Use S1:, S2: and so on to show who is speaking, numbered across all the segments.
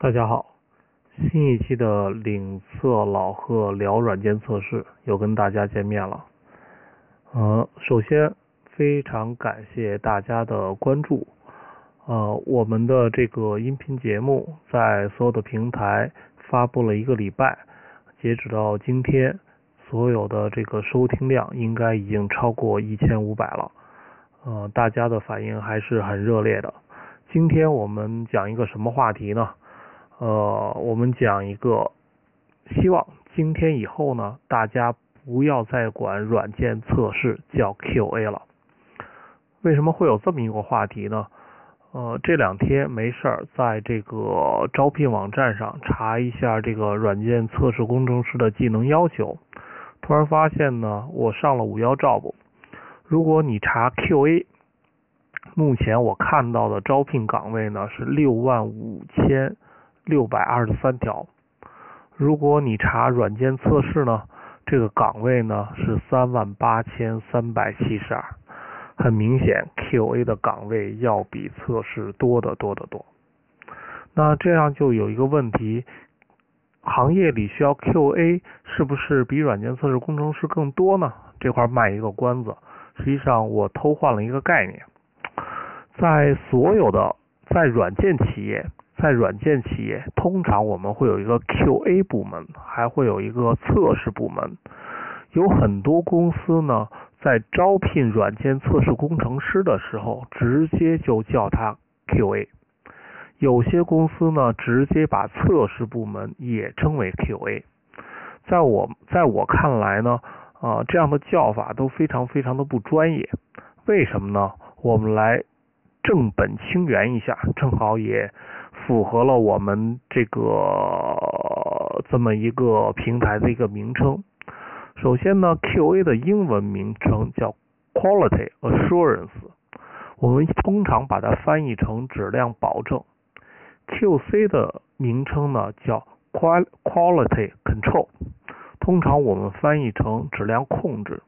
S1: 大家好，新一期的领测老贺聊软件测试又跟大家见面了。呃，首先非常感谢大家的关注。呃，我们的这个音频节目在所有的平台发布了一个礼拜，截止到今天，所有的这个收听量应该已经超过一千五百了。呃，大家的反应还是很热烈的。今天我们讲一个什么话题呢？呃，我们讲一个，希望今天以后呢，大家不要再管软件测试叫 QA 了。为什么会有这么一个话题呢？呃，这两天没事儿，在这个招聘网站上查一下这个软件测试工程师的技能要求，突然发现呢，我上了五幺 job，如果你查 QA，目前我看到的招聘岗位呢是六万五千。六百二十三条。如果你查软件测试呢，这个岗位呢是三万八千三百七十二。很明显，QA 的岗位要比测试多得多得多。那这样就有一个问题：行业里需要 QA 是不是比软件测试工程师更多呢？这块卖一个关子。实际上，我偷换了一个概念，在所有的在软件企业。在软件企业，通常我们会有一个 QA 部门，还会有一个测试部门。有很多公司呢，在招聘软件测试工程师的时候，直接就叫它 QA。有些公司呢，直接把测试部门也称为 QA。在我在我看来呢，啊，这样的叫法都非常非常的不专业。为什么呢？我们来正本清源一下，正好也。符合了我们这个这么一个平台的一个名称。首先呢，QA 的英文名称叫 Quality Assurance，我们通常把它翻译成质量保证。QC 的名称呢叫 Quality Control，通常我们翻译成质量控制。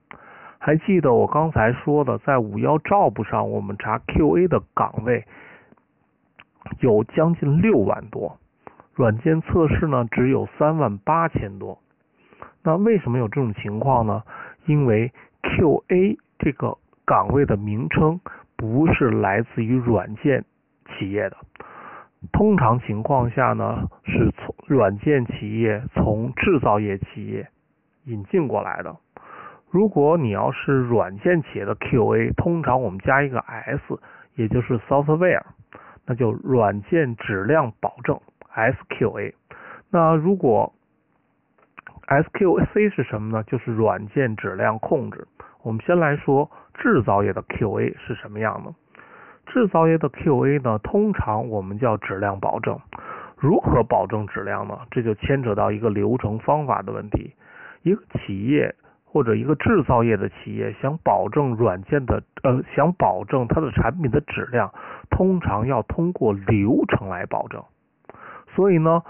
S1: 还记得我刚才说的，在五幺 Job 上，我们查 QA 的岗位。有将近六万多，软件测试呢只有三万八千多。那为什么有这种情况呢？因为 QA 这个岗位的名称不是来自于软件企业的，通常情况下呢是从软件企业从制造业企业引进过来的。如果你要是软件企业的 QA，通常我们加一个 S，也就是 Software。那就软件质量保证 SQA。那如果 SQC 是什么呢？就是软件质量控制。我们先来说制造业的 QA 是什么样的。制造业的 QA 呢，通常我们叫质量保证。如何保证质量呢？这就牵扯到一个流程方法的问题。一个企业。或者一个制造业的企业想保证软件的呃，想保证它的产品的质量，通常要通过流程来保证。所以呢，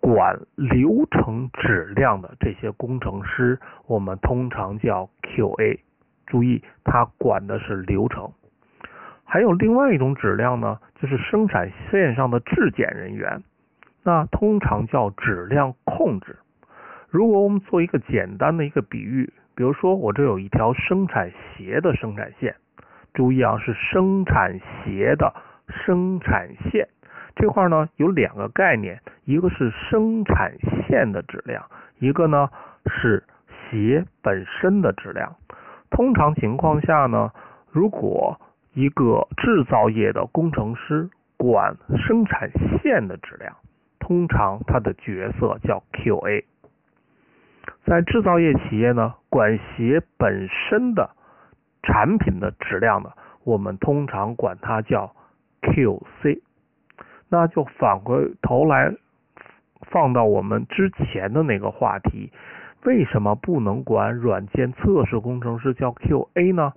S1: 管流程质量的这些工程师，我们通常叫 QA。注意，它管的是流程。还有另外一种质量呢，就是生产线上的质检人员，那通常叫质量控制。如果我们做一个简单的一个比喻，比如说我这有一条生产鞋的生产线，注意啊，是生产鞋的生产线这块呢有两个概念，一个是生产线的质量，一个呢是鞋本身的质量。通常情况下呢，如果一个制造业的工程师管生产线的质量，通常他的角色叫 QA。在制造业企业呢，管鞋本身的产品的质量呢，我们通常管它叫 QC。那就反过头来放到我们之前的那个话题，为什么不能管软件测试工程师叫 QA 呢？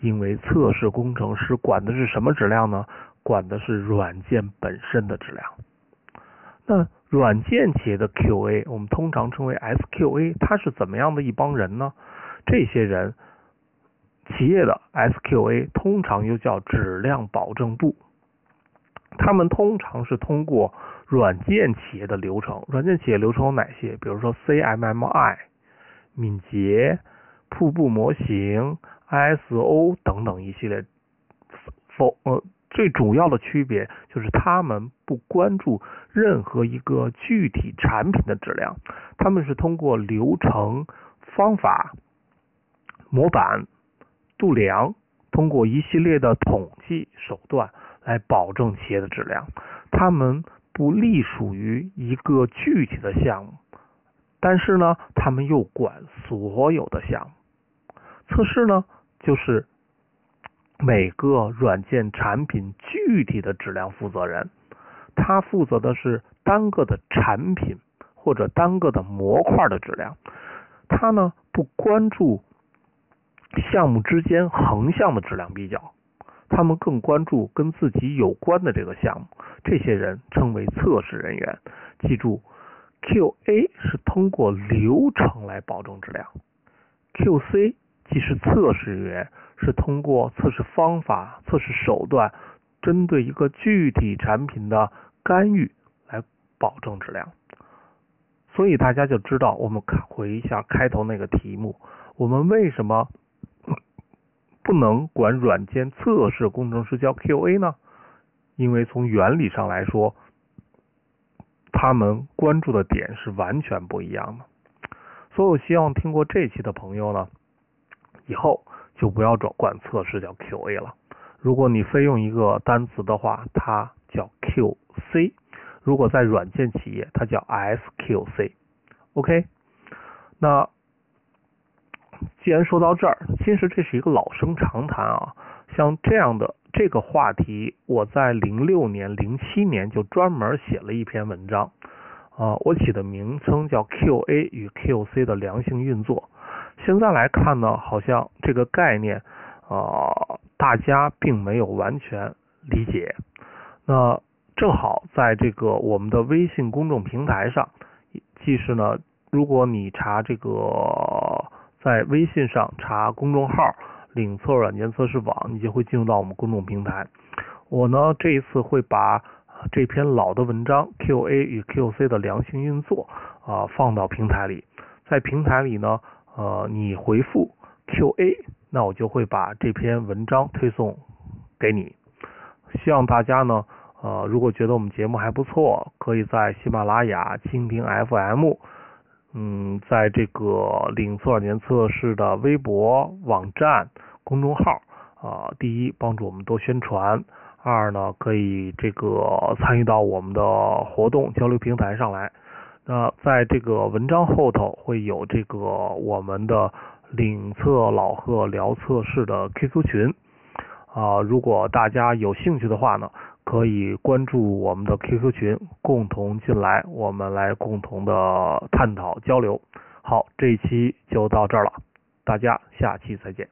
S1: 因为测试工程师管的是什么质量呢？管的是软件本身的质量。那软件企业的 QA，我们通常称为 SQA，它是怎么样的一帮人呢？这些人，企业的 SQA 通常又叫质量保证部。他们通常是通过软件企业的流程，软件企业流程有哪些？比如说 CMMI、敏捷、瀑布模型、ISO 等等一系列。否，呃，最主要的区别就是他们不关注任何一个具体产品的质量，他们是通过流程、方法、模板、度量，通过一系列的统计手段。来保证企业的质量，他们不隶属于一个具体的项目，但是呢，他们又管所有的项目。测试呢，就是每个软件产品具体的质量负责人，他负责的是单个的产品或者单个的模块的质量，他呢不关注项目之间横向的质量比较。他们更关注跟自己有关的这个项目，这些人称为测试人员。记住，QA 是通过流程来保证质量，QC 即是测试人员，是通过测试方法、测试手段，针对一个具体产品的干预来保证质量。所以大家就知道，我们看回一下开头那个题目，我们为什么？不能管软件测试工程师叫 QA 呢？因为从原理上来说，他们关注的点是完全不一样的。所以希望听过这期的朋友呢，以后就不要转管测试叫 QA 了。如果你非用一个单词的话，它叫 QC。如果在软件企业，它叫 SQC。OK，那。既然说到这儿，其实这是一个老生常谈啊。像这样的这个话题，我在零六年、零七年就专门写了一篇文章啊，我起的名称叫 QA 与 QC 的良性运作。现在来看呢，好像这个概念啊，大家并没有完全理解。那正好在这个我们的微信公众平台上，即是呢，如果你查这个。在微信上查公众号“领测软件测试网”，你就会进入到我们公众平台。我呢这一次会把这篇老的文章 “QA 与 QC 的良性运作”啊放到平台里。在平台里呢，呃，你回复 “QA”，那我就会把这篇文章推送给你。希望大家呢，呃，如果觉得我们节目还不错，可以在喜马拉雅、蜻蜓 FM。嗯，在这个领测软件测试的微博、网站、公众号啊，第一帮助我们多宣传，二呢可以这个参与到我们的活动交流平台上来。那在这个文章后头会有这个我们的领测老贺聊测试的 QQ 群啊，如果大家有兴趣的话呢。可以关注我们的 QQ 群，共同进来，我们来共同的探讨交流。好，这一期就到这儿了，大家下期再见。